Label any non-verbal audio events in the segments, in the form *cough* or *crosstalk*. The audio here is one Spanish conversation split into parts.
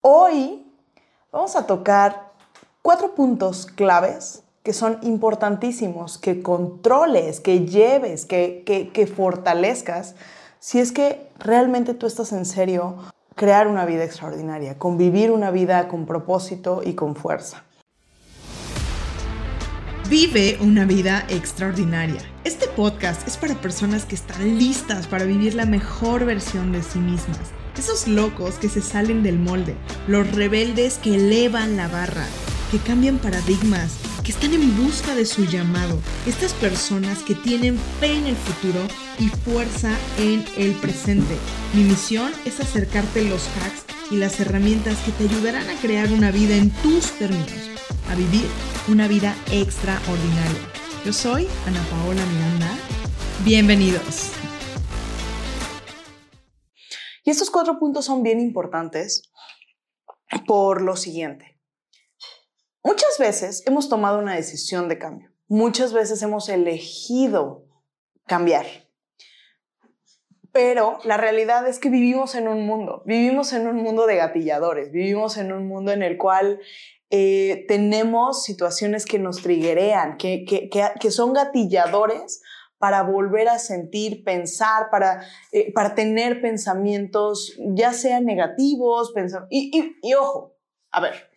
Hoy vamos a tocar cuatro puntos claves que son importantísimos, que controles, que lleves, que, que, fortalezcas, si es que realmente tú estás en serio crear una vida extraordinaria, convivir una vida con propósito y con fuerza. Vive una vida extraordinaria. Este podcast es para personas que están listas para vivir la mejor versión de sí mismas esos locos que se salen del molde, los rebeldes que elevan la barra, que cambian paradigmas, que están en busca de su llamado. Estas personas que tienen fe en el futuro y fuerza en el presente. Mi misión es acercarte los hacks y las herramientas que te ayudarán a crear una vida en tus términos, a vivir una vida extraordinaria. Yo soy Ana Paola Miranda. Bienvenidos. Y estos cuatro puntos son bien importantes por lo siguiente. Muchas veces hemos tomado una decisión de cambio. Muchas veces hemos elegido cambiar. Pero la realidad es que vivimos en un mundo, vivimos en un mundo de gatilladores, vivimos en un mundo en el cual eh, tenemos situaciones que nos triguerean, que, que, que son gatilladores para volver a sentir, pensar, para, eh, para tener pensamientos ya sean negativos, y, y, ojo, a ver,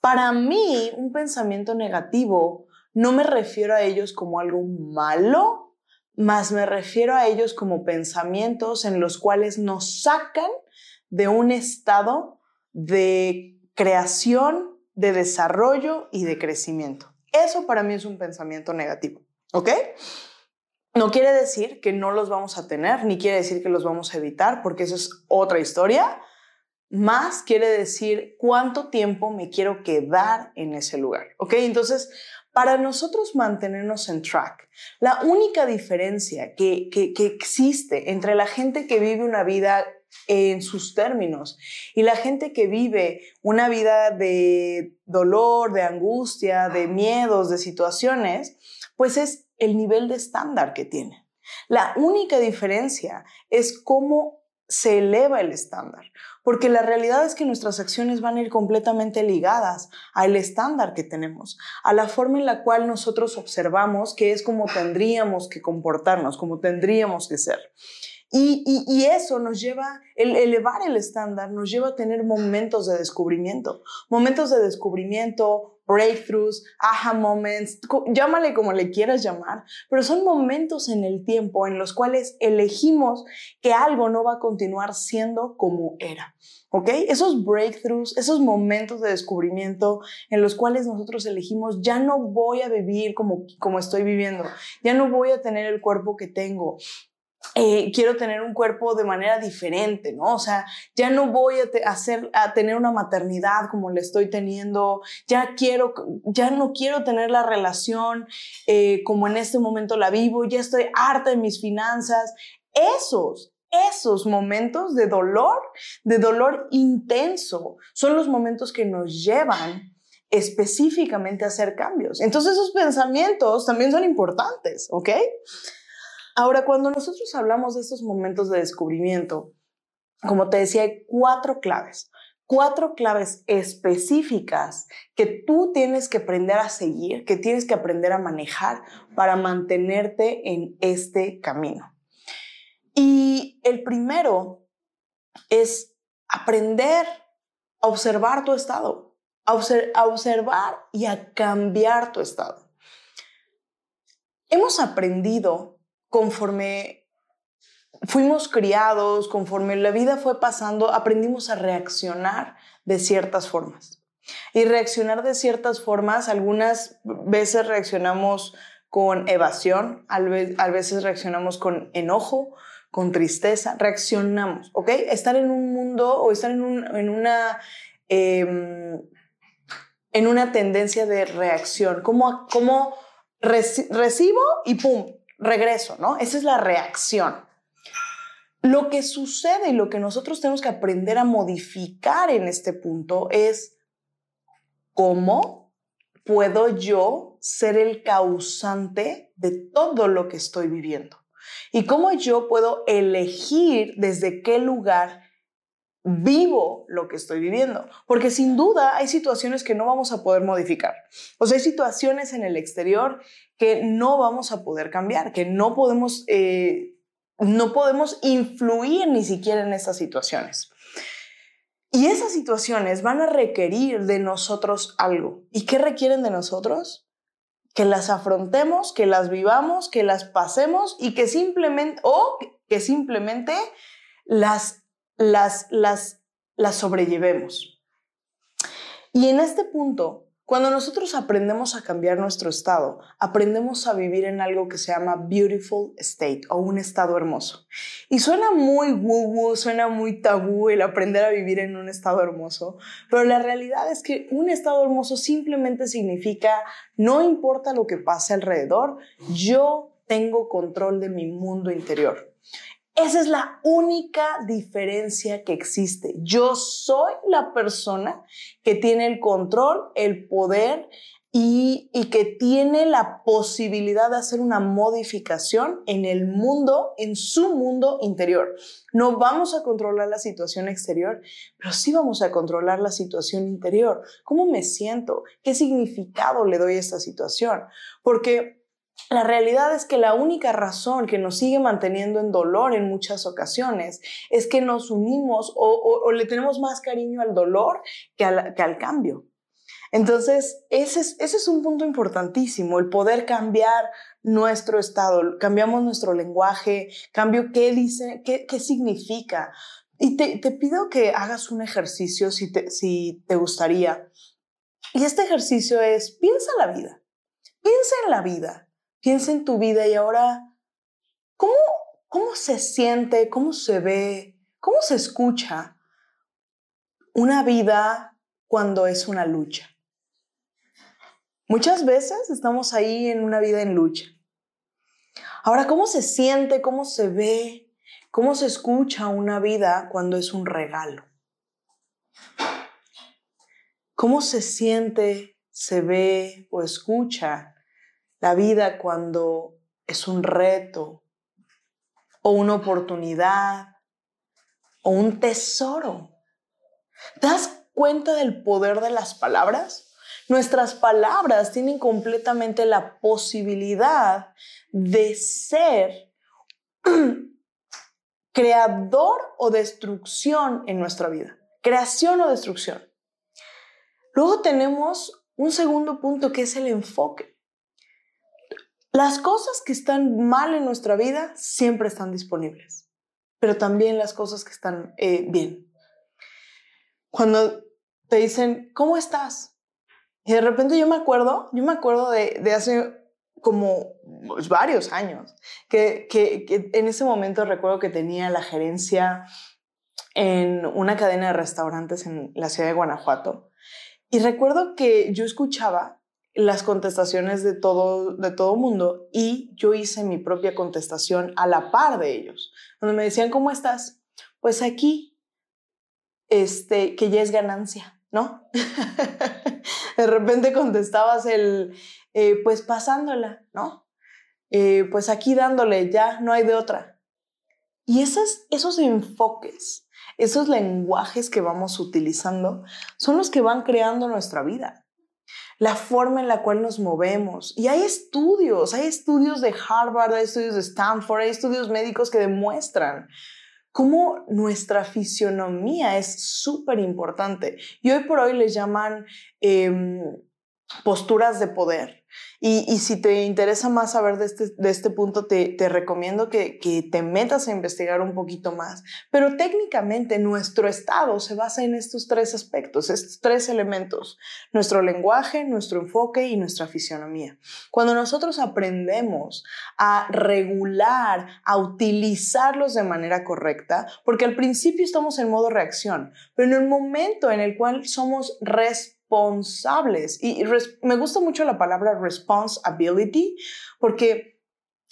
para mí un pensamiento negativo no me refiero a ellos como algo malo, más me refiero a ellos como pensamientos en los cuales nos sacan de un estado de creación, de desarrollo y de crecimiento. Eso para mí es un pensamiento negativo, ¿ok? No quiere decir que no los vamos a tener, ni quiere decir que los vamos a evitar, porque eso es otra historia. Más quiere decir cuánto tiempo me quiero quedar en ese lugar. ¿Ok? Entonces, para nosotros mantenernos en track, la única diferencia que, que, que existe entre la gente que vive una vida en sus términos y la gente que vive una vida de dolor, de angustia, de miedos, de situaciones, pues es el nivel de estándar que tiene. La única diferencia es cómo se eleva el estándar, porque la realidad es que nuestras acciones van a ir completamente ligadas al estándar que tenemos, a la forma en la cual nosotros observamos que es como tendríamos que comportarnos, como tendríamos que ser. Y, eso nos lleva, el elevar el estándar nos lleva a tener momentos de descubrimiento, momentos de descubrimiento, breakthroughs, aha moments, llámale como le quieras llamar, pero son momentos en el tiempo en los cuales elegimos que algo no va a continuar siendo como era. ¿Ok? Esos breakthroughs, esos momentos de descubrimiento en los cuales nosotros elegimos, ya no voy a vivir como, como estoy viviendo, ya no voy a tener el cuerpo que tengo, eh, quiero tener un cuerpo de manera diferente, ¿no? O sea, ya no voy a, hacer, a tener una maternidad como la estoy teniendo, ya quiero, ya no quiero tener la relación eh, como en este momento la vivo, ya estoy harta de mis finanzas. Esos, esos momentos de dolor, de dolor intenso, son los momentos que nos llevan específicamente a hacer cambios. Entonces esos pensamientos también son importantes, ¿ok? Ahora, cuando nosotros hablamos de estos momentos de descubrimiento, como te decía, hay cuatro claves, cuatro claves específicas que tú tienes que aprender a seguir, que tienes que aprender a manejar para mantenerte en este camino. Y el primero es aprender a observar tu estado, a, observar y a cambiar tu estado. Hemos aprendido conforme fuimos criados, conforme la vida fue pasando, aprendimos a reaccionar de ciertas formas. Y reaccionar de ciertas formas, algunas veces reaccionamos con evasión, a veces reaccionamos con enojo, con tristeza, reaccionamos, ¿ok? Estar en un mundo o estar en, una... Em, en una tendencia de reacción, como, como recibo y pum, regreso, ¿no? Esa es la reacción. Lo que sucede y lo que nosotros tenemos que aprender a modificar en este punto es cómo puedo yo ser el causante de todo lo que estoy viviendo y cómo yo puedo elegir desde qué lugar vivo lo que estoy viviendo, porque sin duda hay situaciones que no vamos a poder modificar. O sea, hay situaciones en el exterior que no vamos a poder cambiar, que no podemos, eh, no podemos influir ni siquiera en esas situaciones. Y esas situaciones van a requerir de nosotros algo. ¿Y qué requieren de nosotros? Que las afrontemos, que las vivamos, que las pasemos y que simplemente, o que simplemente las las, las, las sobrellevemos. Y en este punto, cuando nosotros aprendemos a cambiar nuestro estado, aprendemos a vivir en algo que se llama beautiful state o un estado hermoso. Y suena muy woo suena muy tabú el aprender a vivir en un estado hermoso, pero la realidad es que un estado hermoso simplemente significa no importa lo que pase alrededor, yo tengo control de mi mundo interior. Esa es la única diferencia que existe. Yo soy la persona que tiene el control, el poder y, que tiene la posibilidad de hacer una modificación en el mundo, en su mundo interior. No vamos a controlar la situación exterior, pero sí vamos a controlar la situación interior. ¿Cómo me siento? ¿Qué significado le doy a esta situación? Porque la realidad es que la única razón que nos sigue manteniendo en dolor en muchas ocasiones es que nos unimos o, le tenemos más cariño al dolor que al, cambio. Entonces, ese es, un punto importantísimo, el poder cambiar nuestro estado, cambiamos nuestro lenguaje, cambio qué dice, qué, significa. Y te, pido que hagas un ejercicio si si te gustaría. Y este ejercicio es, piensa la vida, piensa en la vida. Piensa en tu vida y ahora, ¿cómo, cómo se siente, cómo se ve, cómo se escucha una vida cuando es una lucha? Muchas veces estamos ahí en una vida en lucha. Ahora, ¿cómo se siente, cómo se ve, cómo se escucha una vida cuando es un regalo? ¿Cómo se siente, se ve o escucha la vida cuando es un reto o una oportunidad o un tesoro. ¿Te das cuenta del poder de las palabras? Nuestras palabras tienen completamente la posibilidad de ser *clears throat* creador o destrucción en nuestra vida. Creación o destrucción. Luego tenemos un segundo punto que es el enfoque. Las cosas que están mal en nuestra vida siempre están disponibles, pero también las cosas que están eh, bien. Cuando te dicen, ¿cómo estás? Y de repente yo me acuerdo, yo me acuerdo de, hace como varios años, que, que en ese momento recuerdo que tenía la gerencia en una cadena de restaurantes en la ciudad de Guanajuato. Y recuerdo que yo escuchaba las contestaciones de todo, de todo mundo y yo hice mi propia contestación a la par de ellos. Donde me decían, ¿cómo estás? Pues aquí, este, que ya es ganancia, ¿no? *laughs* de repente contestabas el, eh, pues pasándola, ¿no? Eh, pues aquí dándole, ya no hay de otra. Y esos, esos enfoques, esos lenguajes que vamos utilizando son los que van creando nuestra vida la forma en la cual nos movemos. Y hay estudios, hay estudios de Harvard, hay estudios de Stanford, hay estudios médicos que demuestran cómo nuestra fisionomía es súper importante. Y hoy por hoy les llaman em, posturas de poder. Y, si te interesa más saber de este, de este punto, te, recomiendo que, que, te metas a investigar un poquito más. Pero técnicamente nuestro estado se basa en estos tres aspectos, estos tres elementos, nuestro lenguaje, nuestro enfoque y nuestra fisionomía. Cuando nosotros aprendemos a regular, a utilizarlos de manera correcta, porque al principio estamos en modo reacción, pero en el momento en el cual somos responsables, responsables. Y me gusta mucho la palabra responsibility porque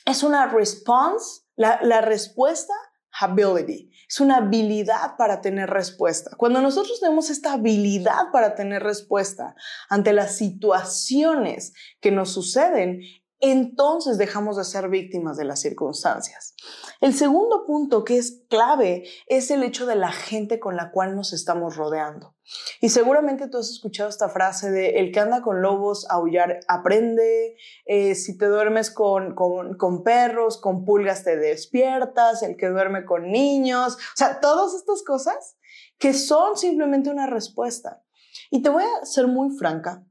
es una response, la, la respuesta, ability. Es una habilidad para tener respuesta. Cuando nosotros tenemos esta habilidad para tener respuesta ante las situaciones que nos suceden, entonces dejamos de ser víctimas de las circunstancias. El segundo punto que es clave es el hecho de la gente con la cual nos estamos rodeando. Y seguramente tú has escuchado esta frase de el que anda con lobos aullar aprende, eh, si te duermes con, con, con perros, con pulgas te despiertas, el que duerme con niños, o sea, todas estas cosas que son simplemente una respuesta. Y te voy a ser muy franca,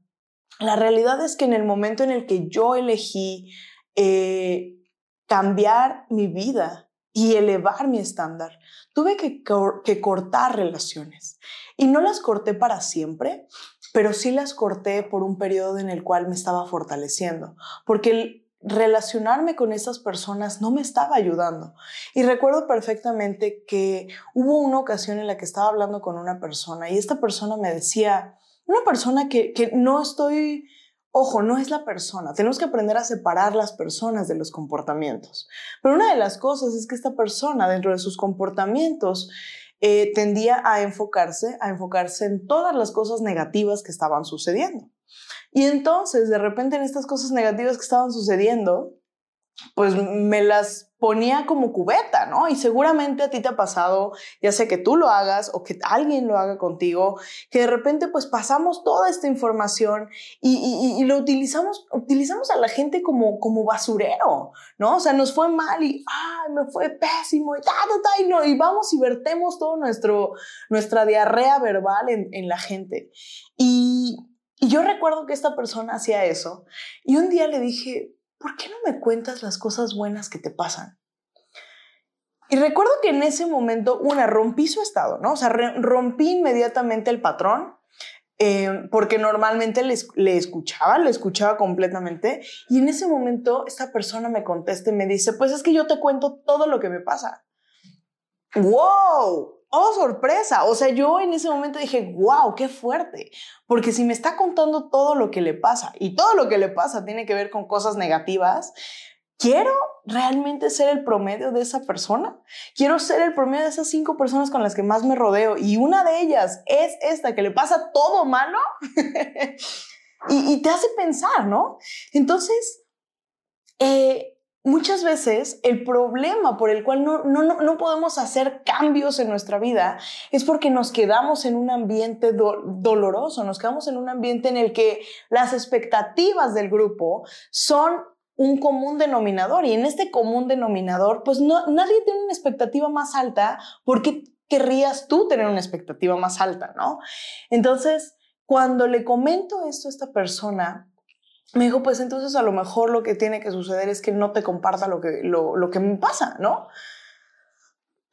la realidad es que en el momento en el que yo elegí eh, cambiar mi vida y elevar mi estándar, tuve que, que cortar relaciones. Y no las corté para siempre, pero sí las corté por un periodo en el cual me estaba fortaleciendo, porque el relacionarme con esas personas no me estaba ayudando. Y recuerdo perfectamente que hubo una ocasión en la que estaba hablando con una persona y esta persona me decía, una persona que, que no estoy, ojo, no es la persona. Tenemos que aprender a separar las personas de los comportamientos. Pero una de las cosas es que esta persona, dentro de sus comportamientos, eh, tendía a enfocarse, a enfocarse en todas las cosas negativas que estaban sucediendo. Y entonces, de repente, en estas cosas negativas que estaban sucediendo, pues me las ponía como cubeta, ¿no? Y seguramente a ti te ha pasado, ya sea que tú lo hagas o que alguien lo haga contigo, que de repente pues pasamos toda esta información y, lo utilizamos, utilizamos a la gente como, como basurero, ¿no? O sea, nos fue mal y, ay, me fue pésimo y ta, ta, ta, y, no, y vamos y vertemos todo nuestro, nuestra diarrea verbal en, en la gente. Y, y yo recuerdo que esta persona hacía eso y un día le dije, ¿por qué no me cuentas las cosas buenas que te pasan? Y recuerdo que en ese momento, una, rompí su estado, ¿no? O sea, rompí inmediatamente el patrón, eh, porque normalmente le, le, escuchaba, le escuchaba completamente, y en ese momento esta persona me contesta y me dice, pues es que yo te cuento todo lo que me pasa. ¡Wow! ¡Oh, sorpresa! O sea, yo en ese momento dije, wow, qué fuerte. Porque si me está contando todo lo que le pasa y todo lo que le pasa tiene que ver con cosas negativas, ¿quiero realmente ser el promedio de esa persona? Quiero ser el promedio de esas cinco personas con las que más me rodeo y una de ellas es esta que le pasa todo malo *laughs* y, te hace pensar, ¿no? Entonces, eh, muchas veces el problema por el cual no, no, no, podemos hacer cambios en nuestra vida es porque nos quedamos en un ambiente doloroso, nos quedamos en un ambiente en el que las expectativas del grupo son un común denominador y en este común denominador pues no, nadie tiene una expectativa más alta porque querrías tú tener una expectativa más alta, ¿no? Entonces, cuando le comento esto a esta persona, me dijo, pues entonces a lo mejor lo que tiene que suceder es que no te comparta lo que, lo, que me pasa, ¿no?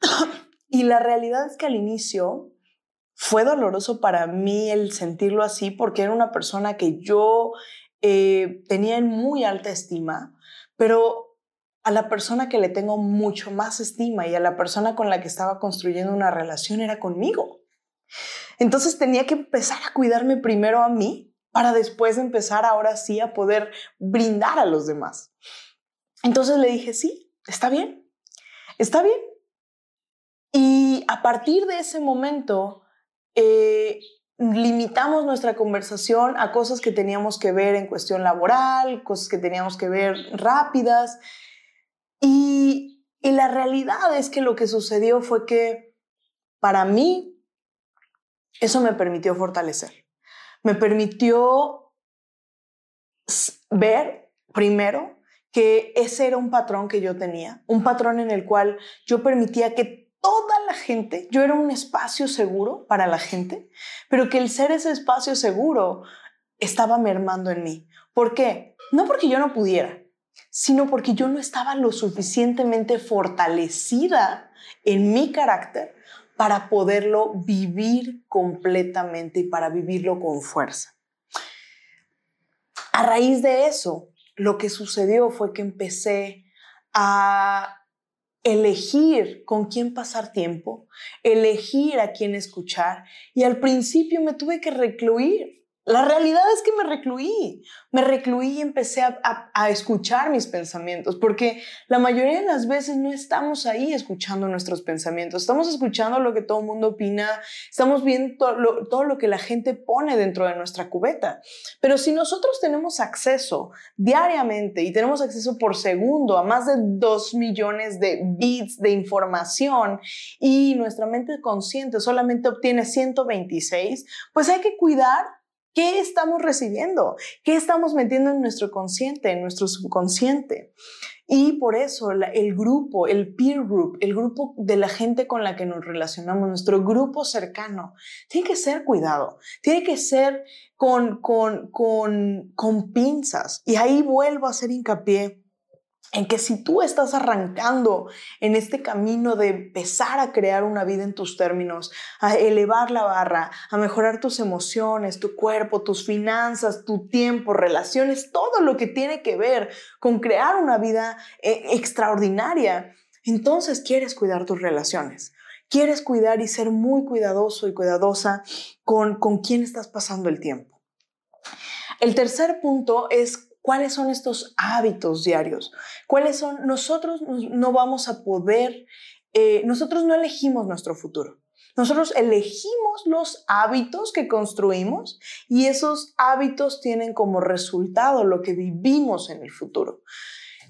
*coughs* y la realidad es que al inicio fue doloroso para mí el sentirlo así porque era una persona que yo eh, tenía en muy alta estima, pero a la persona que le tengo mucho más estima y a la persona con la que estaba construyendo una relación era conmigo. Entonces tenía que empezar a cuidarme primero a mí para después empezar ahora sí a poder brindar a los demás. Entonces le dije, sí, está bien, está bien. Y a partir de ese momento, eh, limitamos nuestra conversación a cosas que teníamos que ver en cuestión laboral, cosas que teníamos que ver rápidas. Y, y la realidad es que lo que sucedió fue que para mí eso me permitió fortalecer me permitió ver primero que ese era un patrón que yo tenía, un patrón en el cual yo permitía que toda la gente, yo era un espacio seguro para la gente, pero que el ser ese espacio seguro estaba mermando en mí. ¿Por qué? No porque yo no pudiera, sino porque yo no estaba lo suficientemente fortalecida en mi carácter para poderlo vivir completamente y para vivirlo con fuerza. A raíz de eso, lo que sucedió fue que empecé a elegir con quién pasar tiempo, elegir a quién escuchar y al principio me tuve que recluir La realidad es que me recluí, me recluí y empecé a, escuchar mis pensamientos, porque la mayoría de las veces no estamos ahí escuchando nuestros pensamientos, estamos escuchando lo que todo el mundo opina, estamos viendo todo lo, que la gente pone dentro de nuestra cubeta. Pero si nosotros tenemos acceso diariamente y tenemos acceso por segundo a más de 2 millones de bits de información y nuestra mente consciente solamente obtiene 126, pues hay que cuidar ¿Qué estamos recibiendo? ¿Qué estamos metiendo en nuestro consciente, en nuestro subconsciente? Y por eso el grupo, el peer group, el grupo de la gente con la que nos relacionamos, nuestro grupo cercano, tiene que ser cuidado, tiene que ser con, con, con, con pinzas. Y ahí vuelvo a hacer hincapié en que si tú estás arrancando en este camino de empezar a crear una vida en tus términos, a elevar la barra, a mejorar tus emociones, tu cuerpo, tus finanzas, tu tiempo, relaciones, todo lo que tiene que ver con crear una vida eh, extraordinaria, entonces quieres cuidar tus relaciones. Quieres cuidar y ser muy cuidadoso y cuidadosa con, con quién estás pasando el tiempo. El tercer punto es ¿Cuáles son estos hábitos diarios? ¿Cuáles son? Nosotros no vamos a poder, eh, nosotros no elegimos nuestro futuro. Nosotros elegimos los hábitos que construimos y esos hábitos tienen como resultado lo que vivimos en el futuro.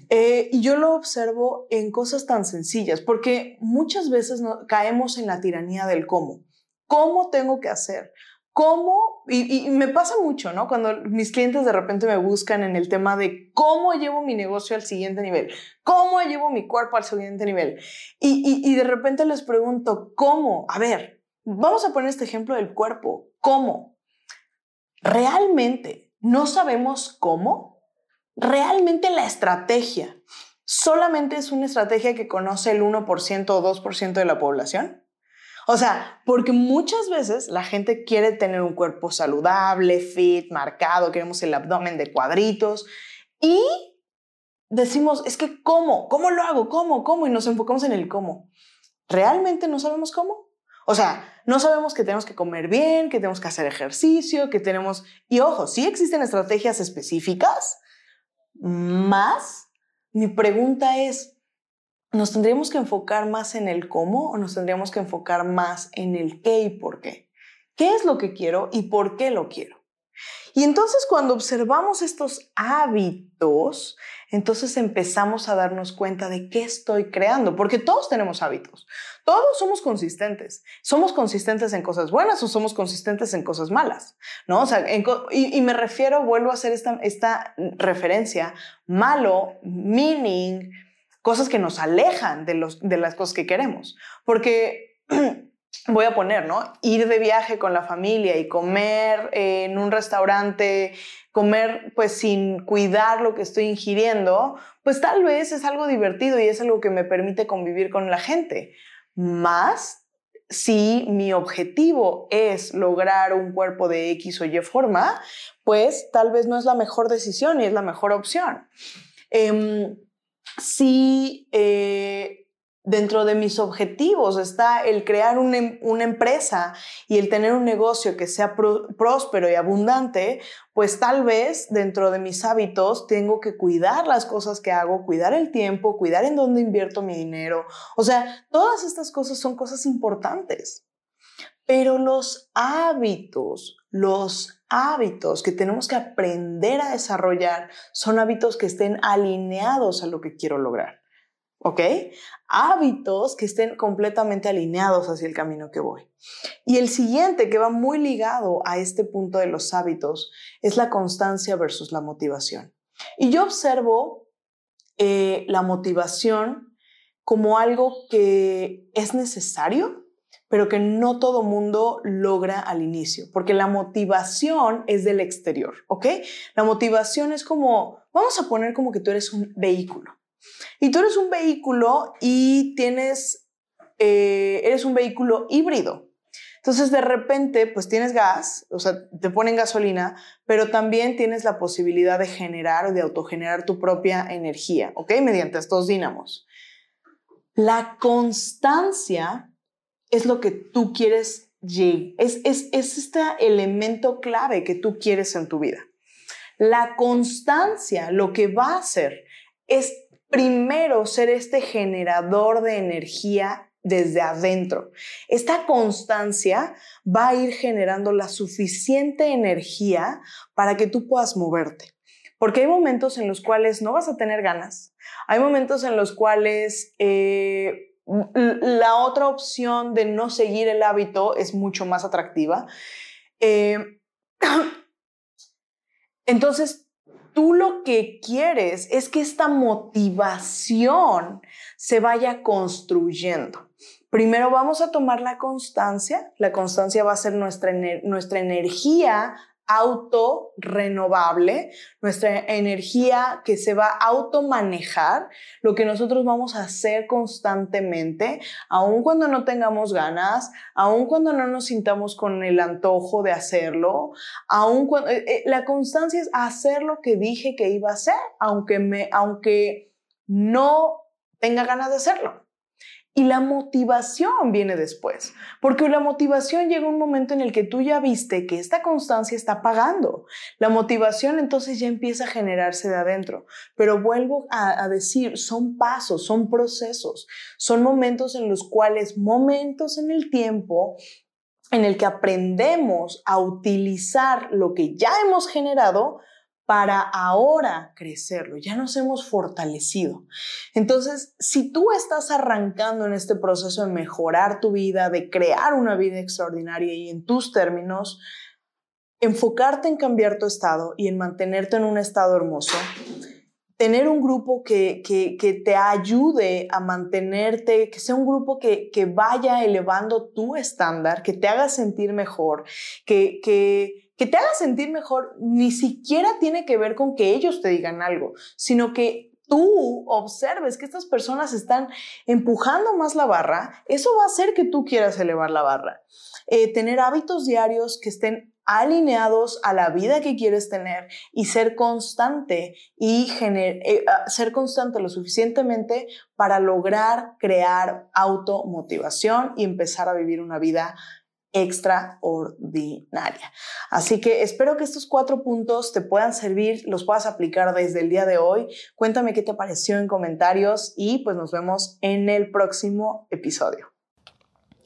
Eh, y yo lo observo en cosas tan sencillas, porque muchas veces caemos en la tiranía del cómo. ¿Cómo tengo que hacer? ¿Cómo? Y, me pasa mucho, ¿no? Cuando mis clientes de repente me buscan en el tema de cómo llevo mi negocio al siguiente nivel, cómo llevo mi cuerpo al siguiente nivel. Y, y de repente les pregunto, ¿cómo? A ver, vamos a poner este ejemplo del cuerpo. ¿Cómo? ¿Realmente no sabemos cómo? ¿Realmente la estrategia solamente es una estrategia que conoce el 1% o 2% de la población? O sea, porque muchas veces la gente quiere tener un cuerpo saludable, fit, marcado, queremos el abdomen de cuadritos y decimos, es que ¿cómo? ¿Cómo lo hago? ¿Cómo? ¿Cómo? Y nos enfocamos en el cómo. ¿Realmente no sabemos cómo? O sea, no sabemos que tenemos que comer bien, que tenemos que hacer ejercicio, que tenemos... Y ojo, sí existen estrategias específicas, más mi pregunta es, nos tendríamos que enfocar más en el cómo o nos tendríamos que enfocar más en el qué y por qué. ¿Qué es lo que quiero y por qué lo quiero? Y entonces cuando observamos estos hábitos, entonces empezamos a darnos cuenta de qué estoy creando, porque todos tenemos hábitos, todos somos consistentes, somos consistentes en cosas buenas o somos consistentes en cosas malas, ¿no? O sea, y, me refiero, vuelvo a hacer esta, esta referencia, malo, meaning, cosas que nos alejan de, los, de las cosas que queremos. Porque *clears throat* voy a poner, ¿no? Ir de viaje con la familia y comer en un restaurante, comer pues sin cuidar lo que estoy ingiriendo, pues tal vez es algo divertido y es algo que me permite convivir con la gente. Más si mi objetivo es lograr un cuerpo de X o Y forma, pues tal vez no es la mejor decisión y es la mejor opción. Em, si eh, dentro de mis objetivos está el crear em, una, empresa y el tener un negocio que sea próspero y abundante, pues tal vez dentro de mis hábitos tengo que cuidar las cosas que hago, cuidar el tiempo, cuidar en dónde invierto mi dinero. O sea, todas estas cosas son cosas importantes. Pero los hábitos, los hábitos que tenemos que aprender a desarrollar son hábitos que estén alineados a lo que quiero lograr. ¿Ok? Hábitos que estén completamente alineados hacia el camino que voy. Y el siguiente, que va muy ligado a este punto de los hábitos, es la constancia versus la motivación. Y yo observo eh, la motivación como algo que es necesario, pero que no todo mundo logra al inicio, porque la motivación es del exterior, ¿ok? La motivación es como, vamos a poner como que tú eres un vehículo. Y tú eres un vehículo y tienes, eh, eres un vehículo híbrido. Entonces, de repente, pues tienes gas, o sea, te ponen gasolina, pero también tienes la posibilidad de generar o de autogenerar tu propia energía, ¿ok? Mediante estos dínamos. La constancia es lo que tú quieres es, es, es este elemento clave que tú quieres en tu vida. La constancia lo que va a hacer es primero ser este generador de energía desde adentro. Esta constancia va a ir generando la suficiente energía para que tú puedas moverte. Porque hay momentos en los cuales no vas a tener ganas. Hay momentos en los cuales eh, la otra opción de no seguir el hábito es mucho más atractiva. Eh, *coughs* entonces, tú lo que quieres es que esta motivación se vaya construyendo. Primero vamos a tomar la constancia. La constancia va a ser nuestra, nuestra energía autorrenovable, nuestra energía que se va a automanejar, lo que nosotros vamos a hacer constantemente, aun cuando no tengamos ganas, aun cuando no nos sintamos con el antojo de hacerlo, aun cuando eh, eh, la constancia es hacer lo que dije que iba a hacer, aunque me aunque no tenga ganas de hacerlo. Y la motivación viene después, porque la motivación llega un momento en el que tú ya viste que esta constancia está pagando. La motivación entonces ya empieza a generarse de adentro. Pero vuelvo a, a decir, son pasos, son procesos, son momentos en los cuales, momentos en el tiempo en el que aprendemos a utilizar lo que ya hemos generado para ahora crecerlo, ya nos hemos fortalecido. Entonces, si tú estás arrancando en este proceso de mejorar tu vida, de crear una vida extraordinaria y en tus términos, enfocarte en cambiar tu estado y en mantenerte en un estado hermoso, tener un grupo que, que, te ayude a mantenerte, que sea un grupo que, que vaya elevando tu estándar, que te haga sentir mejor, que, que, que te haga sentir mejor ni siquiera tiene que ver con que ellos te digan algo, sino que tú observes que estas personas están empujando más la barra, eso va a hacer que tú quieras elevar la barra. Eh, tener hábitos diarios que estén alineados a la vida que quieres tener y ser constante y eh, ah, ser constante lo suficientemente para lograr crear automotivación y empezar a vivir una vida extraordinaria. Así que espero que estos cuatro puntos te puedan servir, los puedas aplicar desde el día de hoy. Cuéntame qué te pareció en comentarios y pues nos vemos en el próximo episodio.